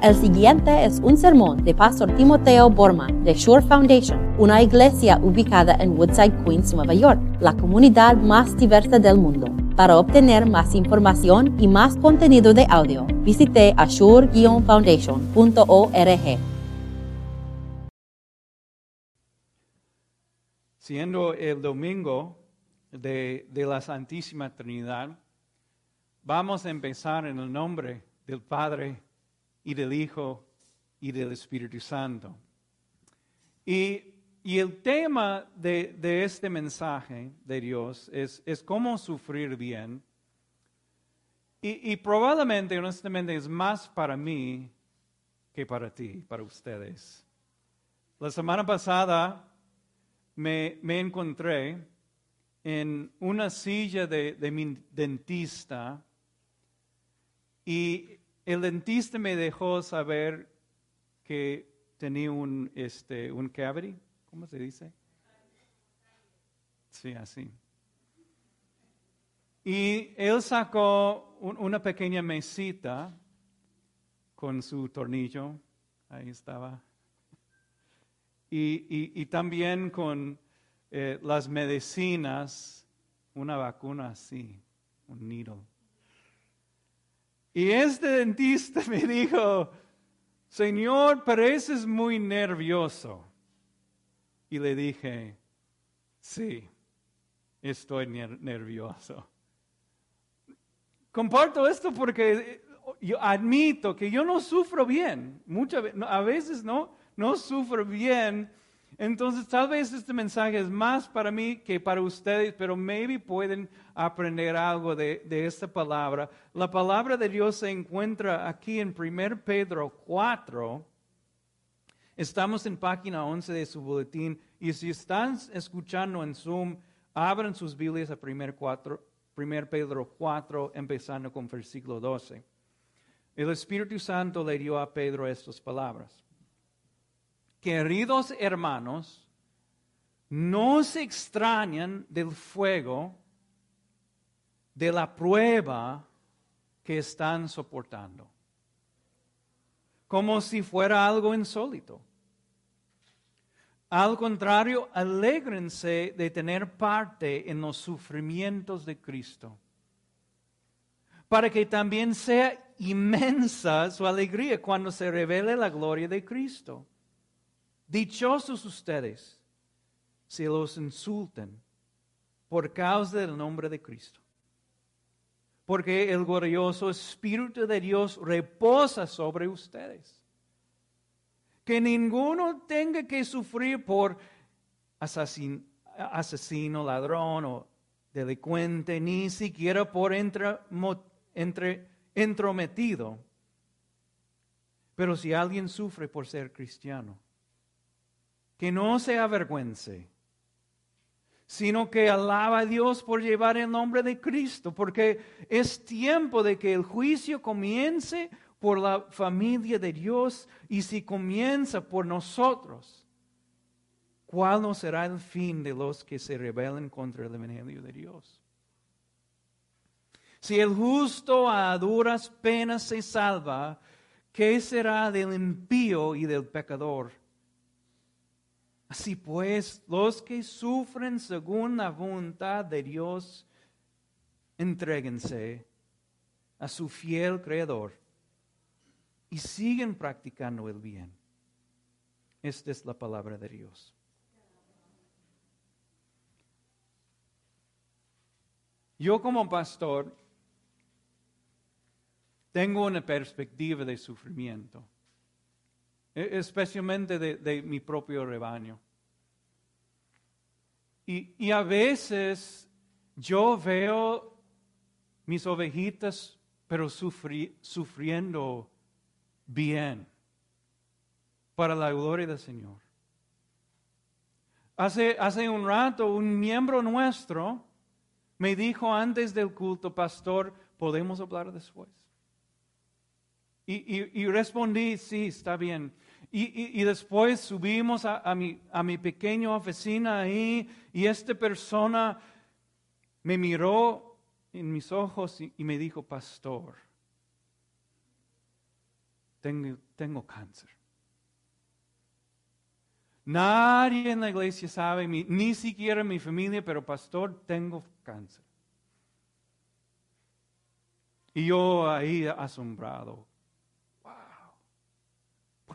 El siguiente es un sermón de Pastor Timoteo Borman de Shore Foundation, una iglesia ubicada en Woodside, Queens, Nueva York, la comunidad más diversa del mundo. Para obtener más información y más contenido de audio, visite ashore-foundation.org. Siendo el domingo de, de la Santísima Trinidad, vamos a empezar en el nombre del Padre, y del Hijo y del Espíritu Santo. Y, el tema de, este mensaje de Dios es, es cómo sufrir bien. Y, probablemente, honestamente, es más para mí que para ti, para ustedes. La semana pasada me, encontré en una silla de, de mi dentista y el dentista me dejó saber que tenía un, este, un cavity, ¿cómo se dice? Sí, así. Y él sacó una pequeña mesita con su tornillo, ahí estaba. Y, también con eh, las medicinas, una vacuna así, un needle. Y este dentista me dijo, Señor, pareces muy nervioso. Y le dije, sí, estoy nervioso. Comparto esto porque yo admito que yo no sufro bien. Muchas a veces no, no sufro bien entonces, tal vez este mensaje es más para mí que para ustedes, pero maybe pueden aprender algo de, esta palabra. La palabra de Dios se encuentra aquí en 1 Pedro 4. Estamos en página 11 de su boletín y si están escuchando en Zoom, abran sus Biblias a 1 Pedro 4, empezando con versículo 12. El Espíritu Santo le dio a Pedro estas palabras. Queridos hermanos, no se extrañan del fuego de la prueba que están soportando, como si fuera algo insólito. Al contrario, alégrense de tener parte en los sufrimientos de Cristo, para que también sea inmensa su alegría cuando se revele la gloria de Cristo. Dichosos ustedes si los insulten por causa del nombre de Cristo. Porque el glorioso Espíritu de Dios reposa sobre ustedes. Que ninguno tenga que sufrir por asesino, asesino ladrón o delincuente, ni siquiera por entrometido. Pero si alguien sufre por ser cristiano, que no se avergüence, sino que alaba a Dios por llevar el nombre de Cristo, porque es tiempo de que el juicio comience por la familia de Dios y si comienza por nosotros, ¿cuál no será el fin de los que se rebelen contra el Evangelio de Dios? Si el justo a duras penas se salva, ¿qué será del impío y del pecador? Así pues, los que sufren según la voluntad de Dios, entréguense a su fiel Creador y siguen practicando el bien. Esta es la palabra de Dios. Yo como pastor tengo una perspectiva de sufrimiento. E, especialmente de, mi propio rebaño. Y, a veces yo veo mis ovejitas, pero sufriendo bien para la gloria del Señor. Hace, hace un rato un miembro nuestro me dijo antes del culto, pastor, ¿podemos hablar después? Y, y, respondí, sí, está bien. Y, después subimos a, mi, a mi pequeña oficina ahí y esta persona me miró en mis ojos y, me dijo, pastor, tengo, tengo cáncer. Nadie en la iglesia sabe, ni siquiera mi familia, pero pastor, tengo cáncer. Y yo ahí asombrado,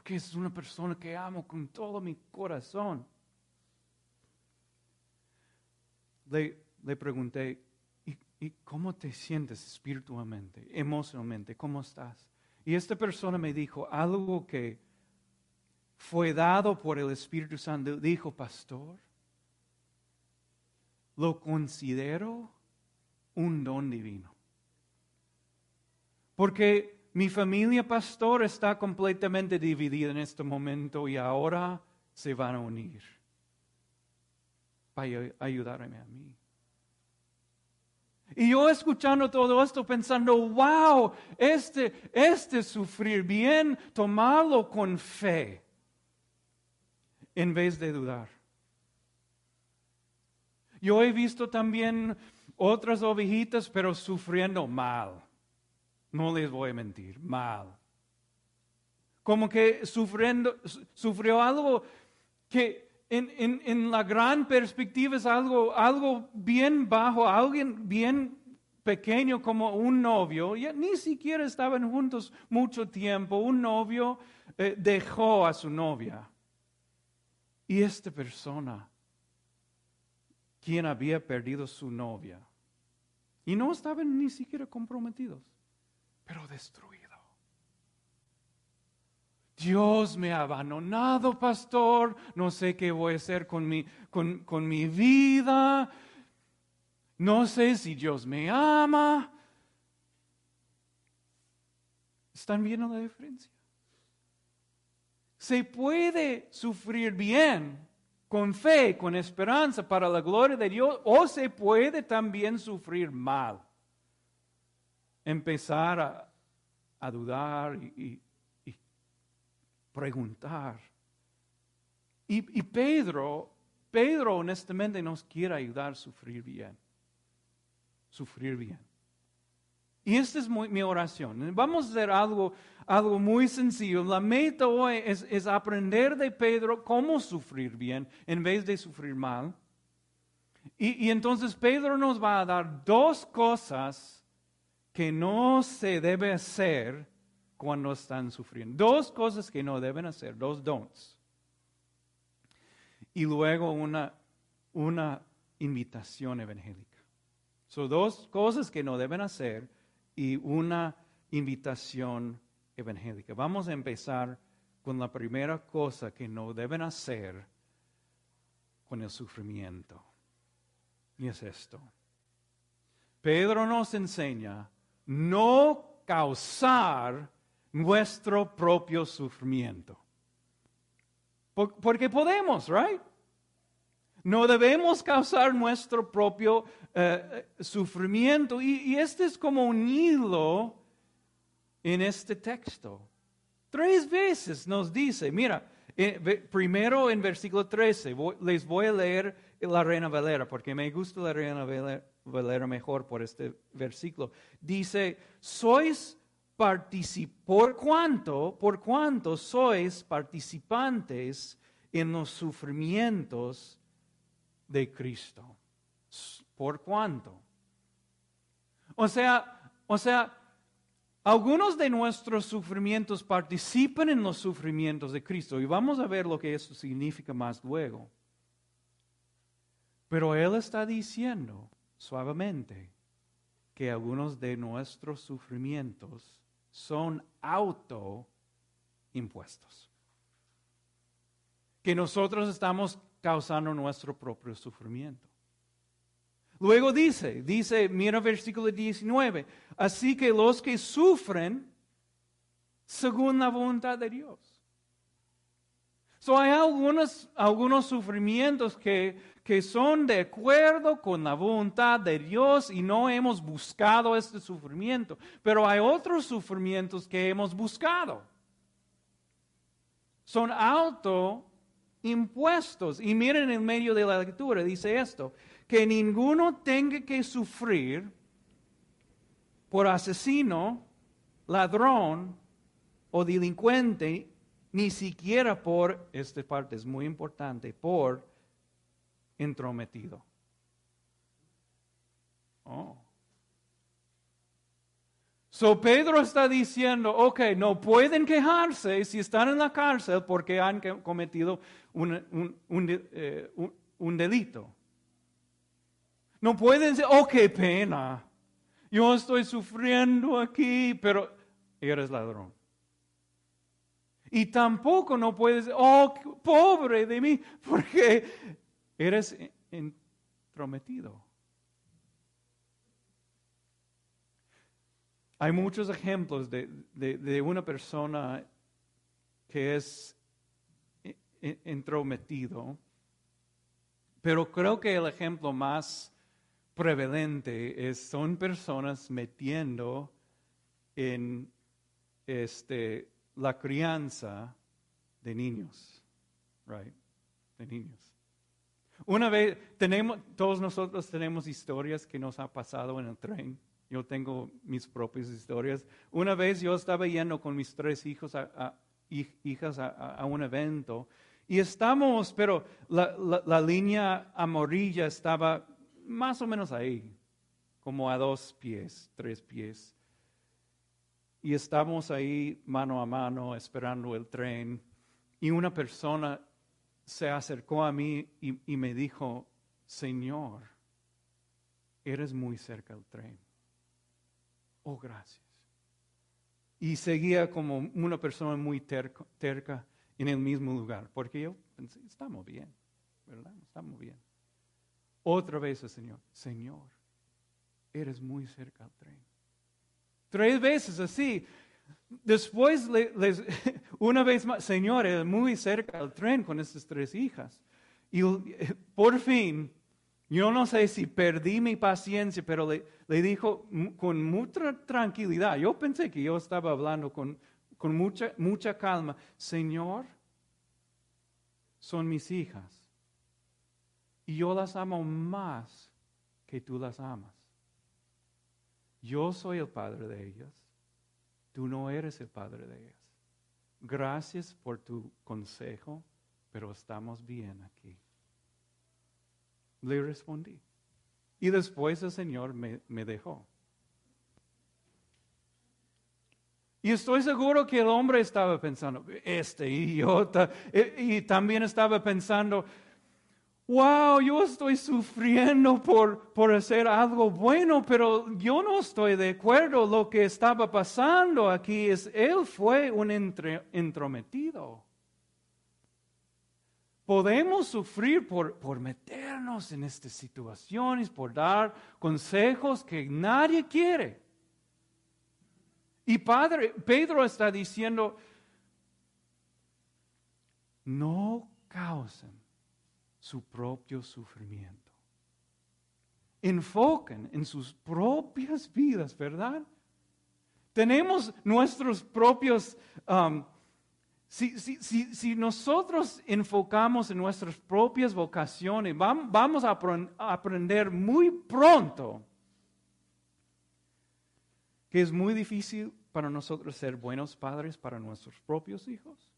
porque es una persona que amo con todo mi corazón. Le, le pregunté, ¿y, cómo te sientes espiritualmente, emocionalmente? ¿Cómo estás? Y esta persona me dijo algo que fue dado por el Espíritu Santo. Dijo, pastor, lo considero un don divino. Porque mi familia pastor está completamente dividida en este momento y ahora se van a unir para ayudarme a mí. Y yo escuchando todo esto pensando, wow, este, este sufrir bien, tomarlo con fe en vez de dudar. Yo he visto también otras ovejitas, pero sufriendo mal. No les voy a mentir, mal. Como que sufriendo, sufrió algo que en, la gran perspectiva es algo, algo bien bajo, alguien bien pequeño como un novio, ya ni siquiera estaban juntos mucho tiempo, un novio eh, dejó a su novia. Y esta persona, quien había perdido su novia, y no estaban ni siquiera comprometidos, pero destruido. Dios me ha abandonado, pastor, no sé qué voy a hacer con mi, con, con mi vida, no sé si Dios me ama. ¿Están viendo la diferencia? Se puede sufrir bien con fe, con esperanza para la gloria de Dios, o se puede también sufrir mal. Empezar a, dudar y, preguntar. Y, y, Pedro, Pedro honestamente nos quiere ayudar a sufrir bien. Sufrir bien. Y esta es mi oración. Vamos a hacer algo, algo muy sencillo. La meta hoy es, aprender de Pedro cómo sufrir bien en vez de sufrir mal. Y, y entonces Pedro nos va a dar dos cosas que no se debe hacer cuando están sufriendo. Dos cosas que no deben hacer, dos don'ts. Y luego una, una invitación evangélica. Son dos cosas que no deben hacer y una invitación evangélica. Vamos a empezar con la primera cosa que no deben hacer con el sufrimiento. Y es esto. Pedro nos enseña no causar nuestro propio sufrimiento. Porque podemos, right? No debemos causar nuestro propio eh, eh, sufrimiento. Y, este es como un hilo en este texto. Tres veces nos dice, mira, eh, primero en versículo 13, les voy a leer la Reina Valera, porque me gusta la Reina Valera, mejor por este versículo. Dice, sois por cuanto, por cuanto sois participantes en los sufrimientos de Cristo. ¿Por cuánto? O sea, o sea, algunos de nuestros sufrimientos participan en los sufrimientos de Cristo y vamos a ver lo que eso significa más luego. Pero Él está diciendo suavemente que algunos de nuestros sufrimientos son autoimpuestos. Que nosotros estamos causando nuestro propio sufrimiento. Luego dice, dice, mira versículo 19, así que los que sufren según la voluntad de Dios. So hay algunos, algunos sufrimientos que, que son de acuerdo con la voluntad de Dios y no hemos buscado este sufrimiento, pero hay otros sufrimientos que hemos buscado. Son auto impuestos. Y miren en medio de la lectura, dice esto, que ninguno tenga que sufrir por asesino, ladrón, o delincuente, ni siquiera por, esta parte es muy importante, por entrometido. Oh. So Pedro está diciendo, ok, no pueden quejarse si están en la cárcel porque han cometido un, eh, un delito. No pueden decir, oh, qué pena. Yo estoy sufriendo aquí, pero eres ladrón. Y tampoco no puedes, oh, pobre de mí, porque eres entrometido. Hay muchos ejemplos de, una persona que es entrometido, pero creo que el ejemplo más prevalente es, son personas metiendo en este, la crianza de niños, right? De niños. Una vez, tenemos, todos nosotros tenemos historias que nos ha pasado en el tren yo tengo mis propias historias. Una vez yo estaba yendo con mis tres hijos a, hijas a, un evento y estamos, pero la, línea amarilla estaba más o menos ahí, como a dos pies, tres pies. Y estamos ahí mano a mano esperando el tren y una persona se acercó a mí y, me dijo, Señor, eres muy cerca del tren oh gracias. Y seguía como una persona muy terca en el mismo lugar, porque yo pensé, estamos bien, ¿verdad? Estamos bien. Otra vez el Señor, Señor, eres muy cerca al tren. Tres veces así. Después, les, una vez más, Señor, eres muy cerca al tren con estas tres hijas. Y por fin, yo no sé si perdí mi paciencia, pero le, dijo con mucha tranquilidad. Yo pensé que yo estaba hablando con, con mucha, mucha calma. Señor, son mis hijas. Y yo las amo más que tú las amas. Yo soy el padre de ellas. Tú no eres el padre de ellas. Gracias por tu consejo, pero estamos bien aquí. Le respondí. Y después el Señor me, dejó. Y estoy seguro que el hombre estaba pensando, este idiota, y también estaba pensando, wow, yo estoy sufriendo por, por hacer algo bueno, pero yo no estoy de acuerdo. Lo que estaba pasando aquí es, él fue un entrometido. Podemos sufrir por, por meternos en estas situaciones, por dar consejos que nadie quiere. Y Padre, Pedro está diciendo, no causen su propio sufrimiento. Enfoquen en sus propias vidas, ¿verdad? Tenemos nuestros propios um, si, nosotros enfocamos en nuestras propias vocaciones, vamos a aprender muy pronto que es muy difícil para nosotros ser buenos padres para nuestros propios hijos.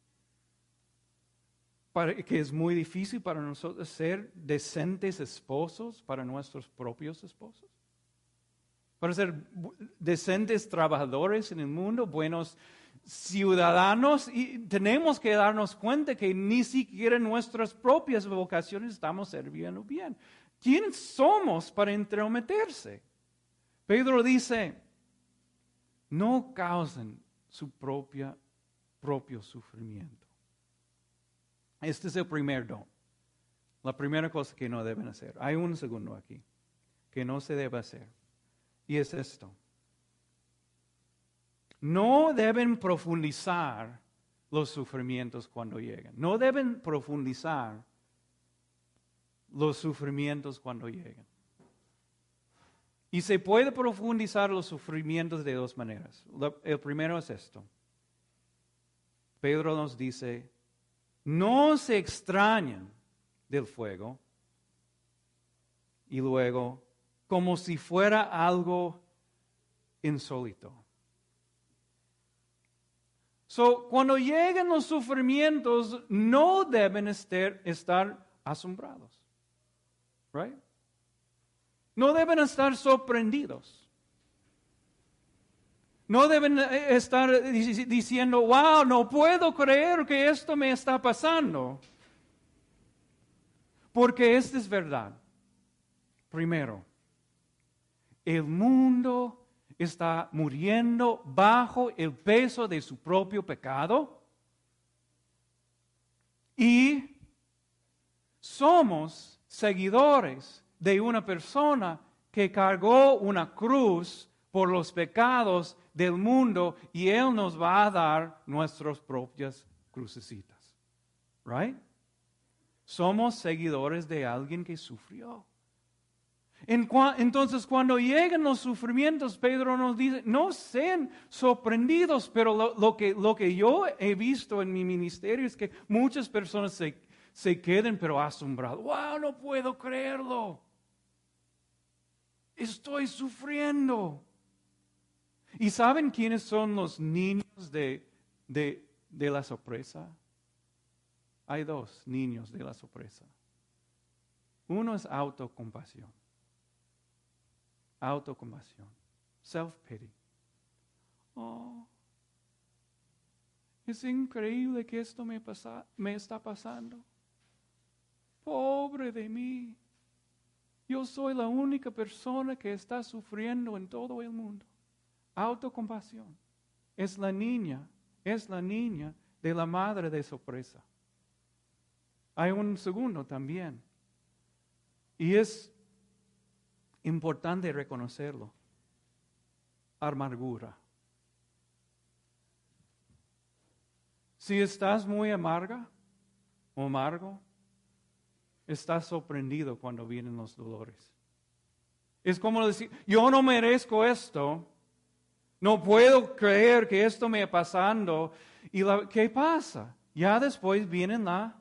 Que es muy difícil para nosotros ser decentes esposos para nuestros propios esposos. Para ser decentes trabajadores en el mundo, buenos ciudadanos y tenemos que darnos cuenta que ni siquiera en nuestras propias vocaciones estamos sirviendo bien. ¿Quién somos para entrometerse? Pedro dice, no causen su propia, propio sufrimiento. Este es el primer don. La primera cosa que no deben hacer. Hay un segundo aquí que no se debe hacer. Y es esto no deben profundizar los sufrimientos cuando lleguen. No deben profundizar los sufrimientos cuando lleguen. Y se puede profundizar los sufrimientos de dos maneras. El primero es esto. Pedro nos dice, no se extrañen del fuego y luego como si fuera algo insólito. So, cuando lleguen los sufrimientos, no deben estar, estar asombrados. Right? No deben estar sorprendidos. No deben eh, estar diciendo, wow, no puedo creer que esto me está pasando. Porque esto es verdad. Primero, el mundo está muriendo bajo el peso de su propio pecado y somos seguidores de una persona que cargó una cruz por los pecados del mundo y Él nos va a dar nuestras propias crucecitas. Right? Somos seguidores de alguien que sufrió. Entonces, cuando llegan los sufrimientos, Pedro nos dice, no sean sorprendidos, pero lo, que, lo que yo he visto en mi ministerio es que muchas personas se, se queden pero asombrados. ¡Wow! No puedo creerlo. Estoy sufriendo. ¿Y saben quiénes son los niños de, de, de la sorpresa? Hay dos niños de la sorpresa. Uno es autocompasión autocompasión, self-pity. Oh, es increíble que esto me, pasa, me está pasando. Pobre de mí. Yo soy la única persona que está sufriendo en todo el mundo. Autocompasión. Es la niña, es la niña de la madre de sorpresa. Hay un segundo también. Y es Importante reconocerlo. Amargura. Si estás muy amarga o amargo, estás sorprendido cuando vienen los dolores. Es como decir, yo no merezco esto, no puedo creer que esto me pasando. ¿Y qué pasa? Ya después viene la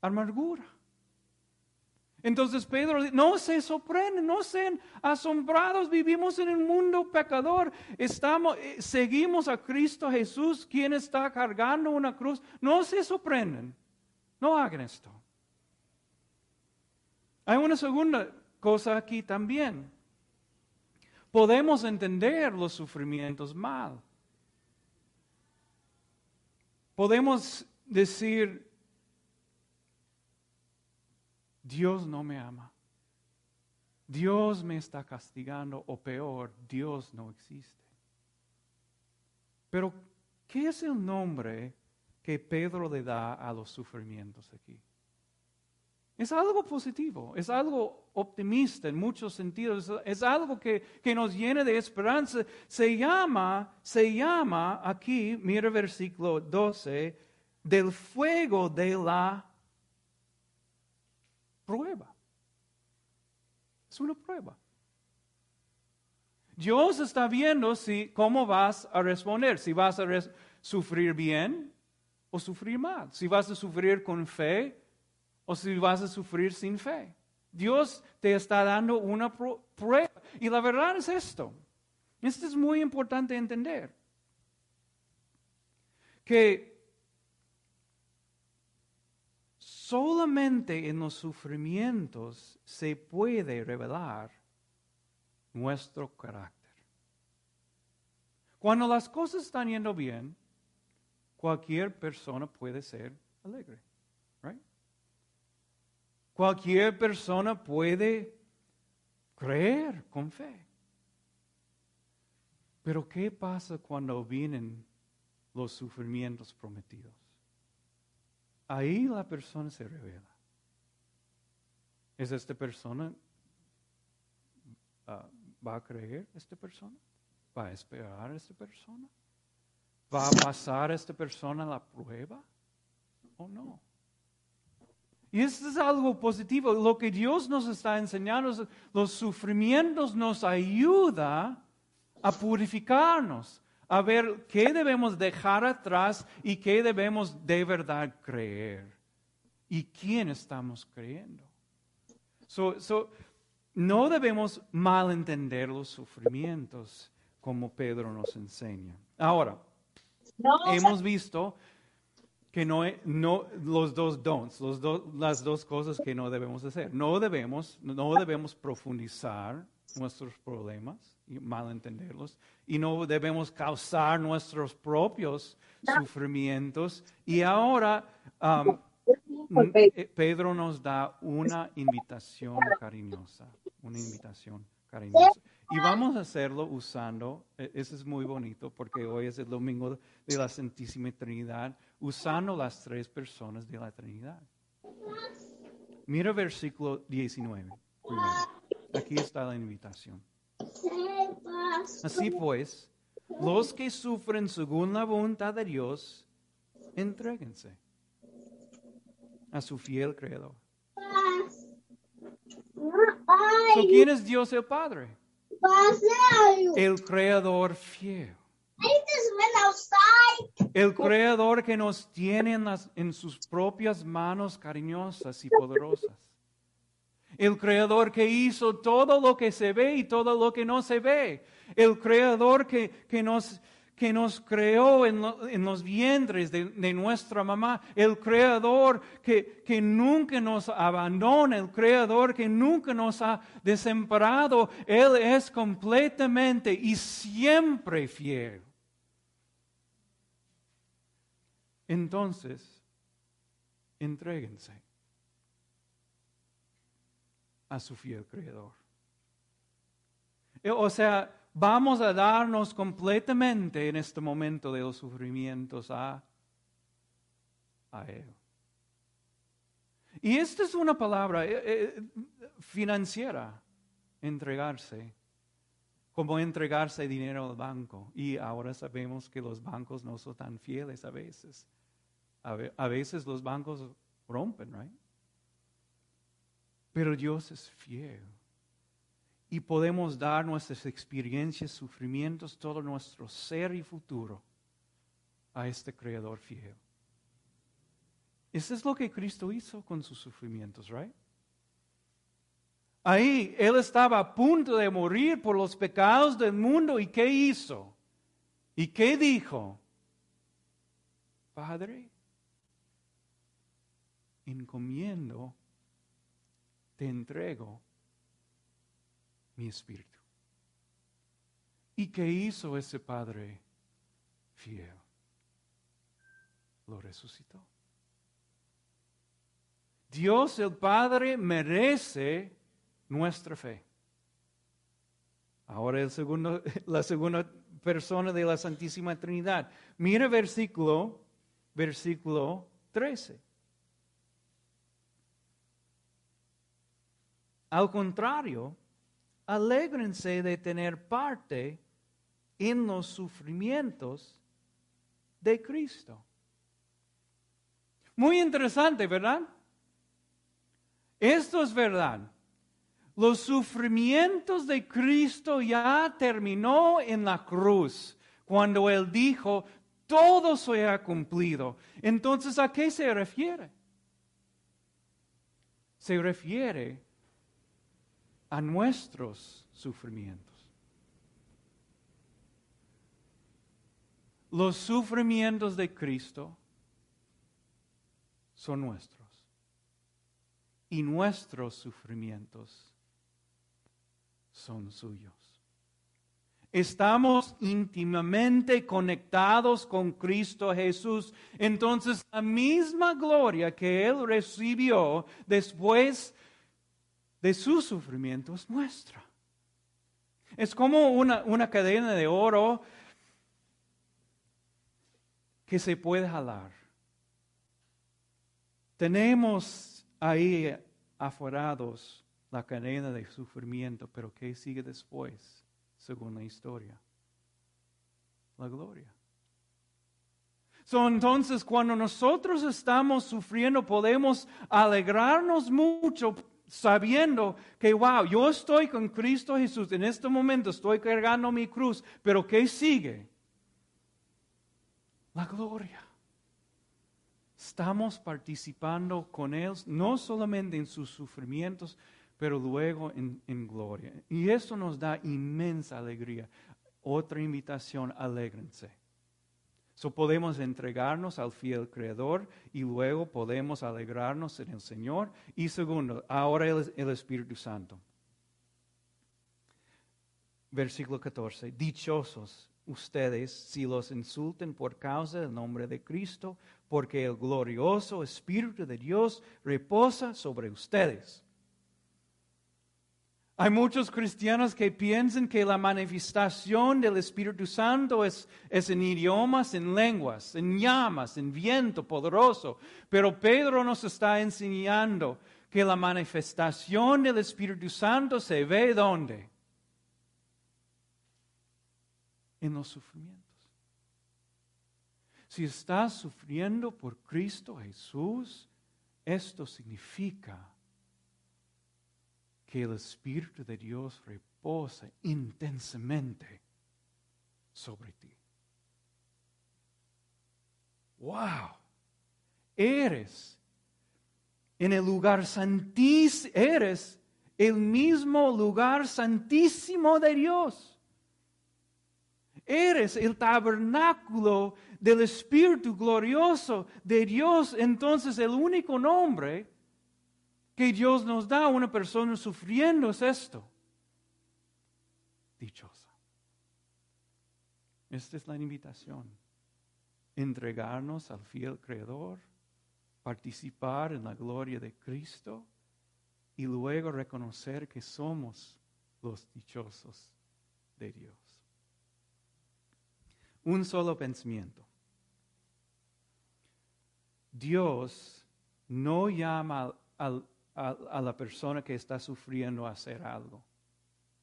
amargura. Entonces Pedro no se sorprenden, no sean asombrados, vivimos en un mundo pecador, estamos, eh, seguimos a Cristo Jesús, quien está cargando una cruz, no se sorprenden, no hagan esto. Hay una segunda cosa aquí también. Podemos entender los sufrimientos mal. Podemos decir, Dios no me ama. Dios me está castigando o peor, Dios no existe. Pero, ¿qué es el nombre que Pedro le da a los sufrimientos aquí? Es algo positivo, es algo optimista en muchos sentidos, es algo que, que, nos llena de esperanza. Se llama, se llama aquí, mira versículo 12, del fuego de la prueba. Es una prueba. Dios está viendo si cómo vas a responder, si vas a sufrir bien o sufrir mal, si vas a sufrir con fe o si vas a sufrir sin fe. Dios te está dando una prueba. Y la verdad es esto. Esto es muy importante entender. Que Solamente en los sufrimientos se puede revelar nuestro carácter. Cuando las cosas están yendo bien, cualquier persona puede ser alegre. Right? Cualquier persona puede creer con fe. Pero ¿qué pasa cuando vienen los sufrimientos prometidos? Ahí la persona se revela. ¿Es esta persona? Ah, ¿Va a creer esta persona? ¿Va a esperar esta persona? ¿Va a pasar esta persona la prueba o no? Y esto es algo positivo. Lo que Dios nos está enseñando los sufrimientos nos ayuda a purificarnos, a ver qué debemos dejar atrás y qué debemos de verdad creer. ¿Y quién estamos creyendo? no debemos malentender los sufrimientos como Pedro nos enseña. Ahora, No, hemos visto que no, no los dos don'ts, los do- las dos cosas que no debemos hacer. No debemos, no debemos profundizar nuestros problemas y malentenderlos y no debemos causar nuestros propios sufrimientos. Y ahora eh, Pedro nos da una invitación cariñosa, una invitación cariñosa. Y vamos a hacerlo usando, eh, eso es muy bonito porque hoy es el domingo de la Santísima Trinidad, usando las tres personas de la Trinidad. Mira versículo 19. primero. Aquí está la invitación. Así pues, los que sufren según la voluntad de Dios, entréguense a su fiel creador. So, ¿Quién es Dios el Padre? El creador fiel. El creador que nos tiene en, sus propias manos cariñosas y poderosas. El creador que hizo todo lo que se ve y todo lo que no se ve. El creador que, nos, creó en, lo- en los vientres de, nuestra mamá. El creador que, que nunca nos abandona. El creador que nunca nos ha desamparado. Él es completamente y siempre fiel. Entonces, entréguense a su fiel creador. Eh, O sea, vamos a darnos completamente en este momento de los sufrimientos a, a Él. Y esta es una palabra eh, eh, financiera, entregarse, como entregarse dinero al banco. Y ahora sabemos que los bancos no son tan fieles a veces. A, ve- a veces los bancos rompen, ¿right? Pero Dios es fiel. Y podemos dar nuestras experiencias, sufrimientos, todo nuestro ser y futuro a este Creador fiel. Eso es lo que Cristo hizo con sus sufrimientos, ¿right? Ahí Él estaba a punto de morir por los pecados del mundo. ¿Y qué hizo? ¿Y qué dijo? Padre, encomiendo, te entrego mi espíritu. ¿Y qué hizo ese Padre fiel? Lo resucitó. Dios el Padre merece nuestra fe. Ahora el segundo, la segunda persona de la Santísima Trinidad. Mira versículo, versículo 13. Al contrario, alégrense de tener parte en los sufrimientos de Cristo. Muy interesante, ¿verdad? Esto es verdad. Los sufrimientos de Cristo ya terminó en la cruz, cuando Él dijo, todo se ha cumplido. Entonces, ¿a qué se refiere? Se refiere a nuestros sufrimientos. Los sufrimientos de Cristo son nuestros y nuestros sufrimientos son suyos. Estamos íntimamente conectados con Cristo Jesús. Entonces la misma gloria que Él recibió después de su sufrimiento es nuestra. Es como una, una cadena de oro que se puede jalar. Tenemos ahí aforados la cadena de sufrimiento, pero ¿qué sigue después, según la historia? La gloria. So, entonces, cuando nosotros estamos sufriendo, podemos alegrarnos mucho sabiendo que, wow, yo estoy con Cristo Jesús, en este momento estoy cargando mi cruz, pero ¿qué sigue? La gloria. Estamos participando con Él, no solamente en sus sufrimientos, pero luego en, en gloria. Y eso nos da inmensa alegría. Otra invitación, alégrense. So podemos entregarnos al fiel Creador y luego podemos alegrarnos en el Señor. Y segundo, ahora el, el Espíritu Santo. Versículo 14. Dichosos ustedes si los insulten por causa del nombre de Cristo, porque el glorioso Espíritu de Dios reposa sobre ustedes. Hay muchos cristianos que piensan que la manifestación del Espíritu Santo es, en idiomas, en lenguas, en llamas, en viento poderoso. Pero Pedro nos está enseñando que la manifestación del Espíritu Santo se ve ¿dónde? En los sufrimientos. Si estás sufriendo por Cristo Jesús, esto significa que el Espíritu de Dios reposa intensamente sobre ti. ¡Wow! Eres en el lugar santísimo, eres el mismo lugar santísimo de Dios. Eres el tabernáculo del Espíritu glorioso de Dios. Entonces el único nombre que Dios nos da a una persona sufriendo es esto. Dichosa. Esta es la invitación. Entregarnos al fiel Creador, participar en la gloria de Cristo y luego reconocer que somos los dichosos de Dios. Un solo pensamiento. Dios no llama al, a, la persona que está sufriendo hacer algo.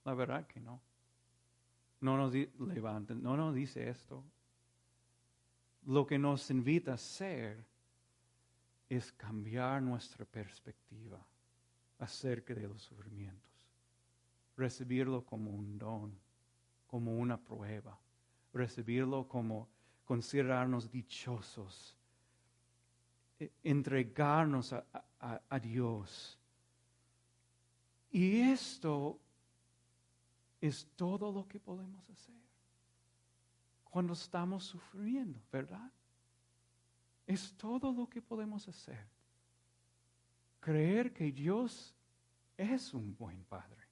La verdad que no. No nos levanten, no nos dice esto. Lo que nos invita a hacer es cambiar nuestra perspectiva acerca de los sufrimientos. Recibirlo como un don, como una prueba. Recibirlo como considerarnos dichosos. E, entregarnos a, a, Dios. Y esto es todo lo que podemos hacer cuando estamos sufriendo, ¿verdad? Es todo lo que podemos hacer. Creer que Dios es un buen Padre.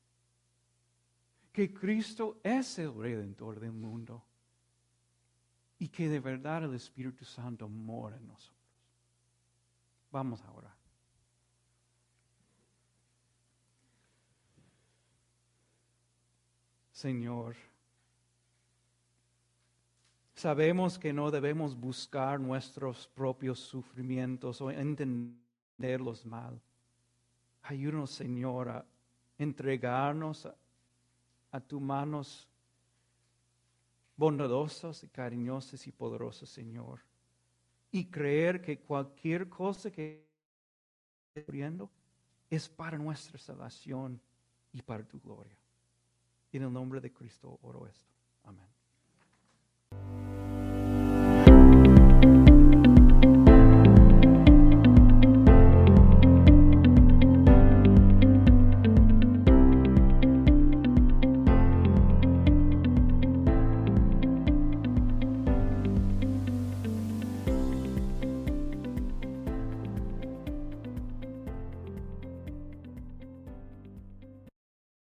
Que Cristo es el redentor del mundo. Y que de verdad el Espíritu Santo mora en nosotros. Vamos a orar. Señor. Sabemos que no debemos buscar nuestros propios sufrimientos o entenderlos mal. Ayúdanos, Señor, a entregarnos a, a tus manos bondadosas y cariñosas y poderosas, Señor. Y creer que cualquier cosa que esté ocurriendo es para nuestra salvación y para tu gloria. En el nombre de Cristo oro esto. Amén.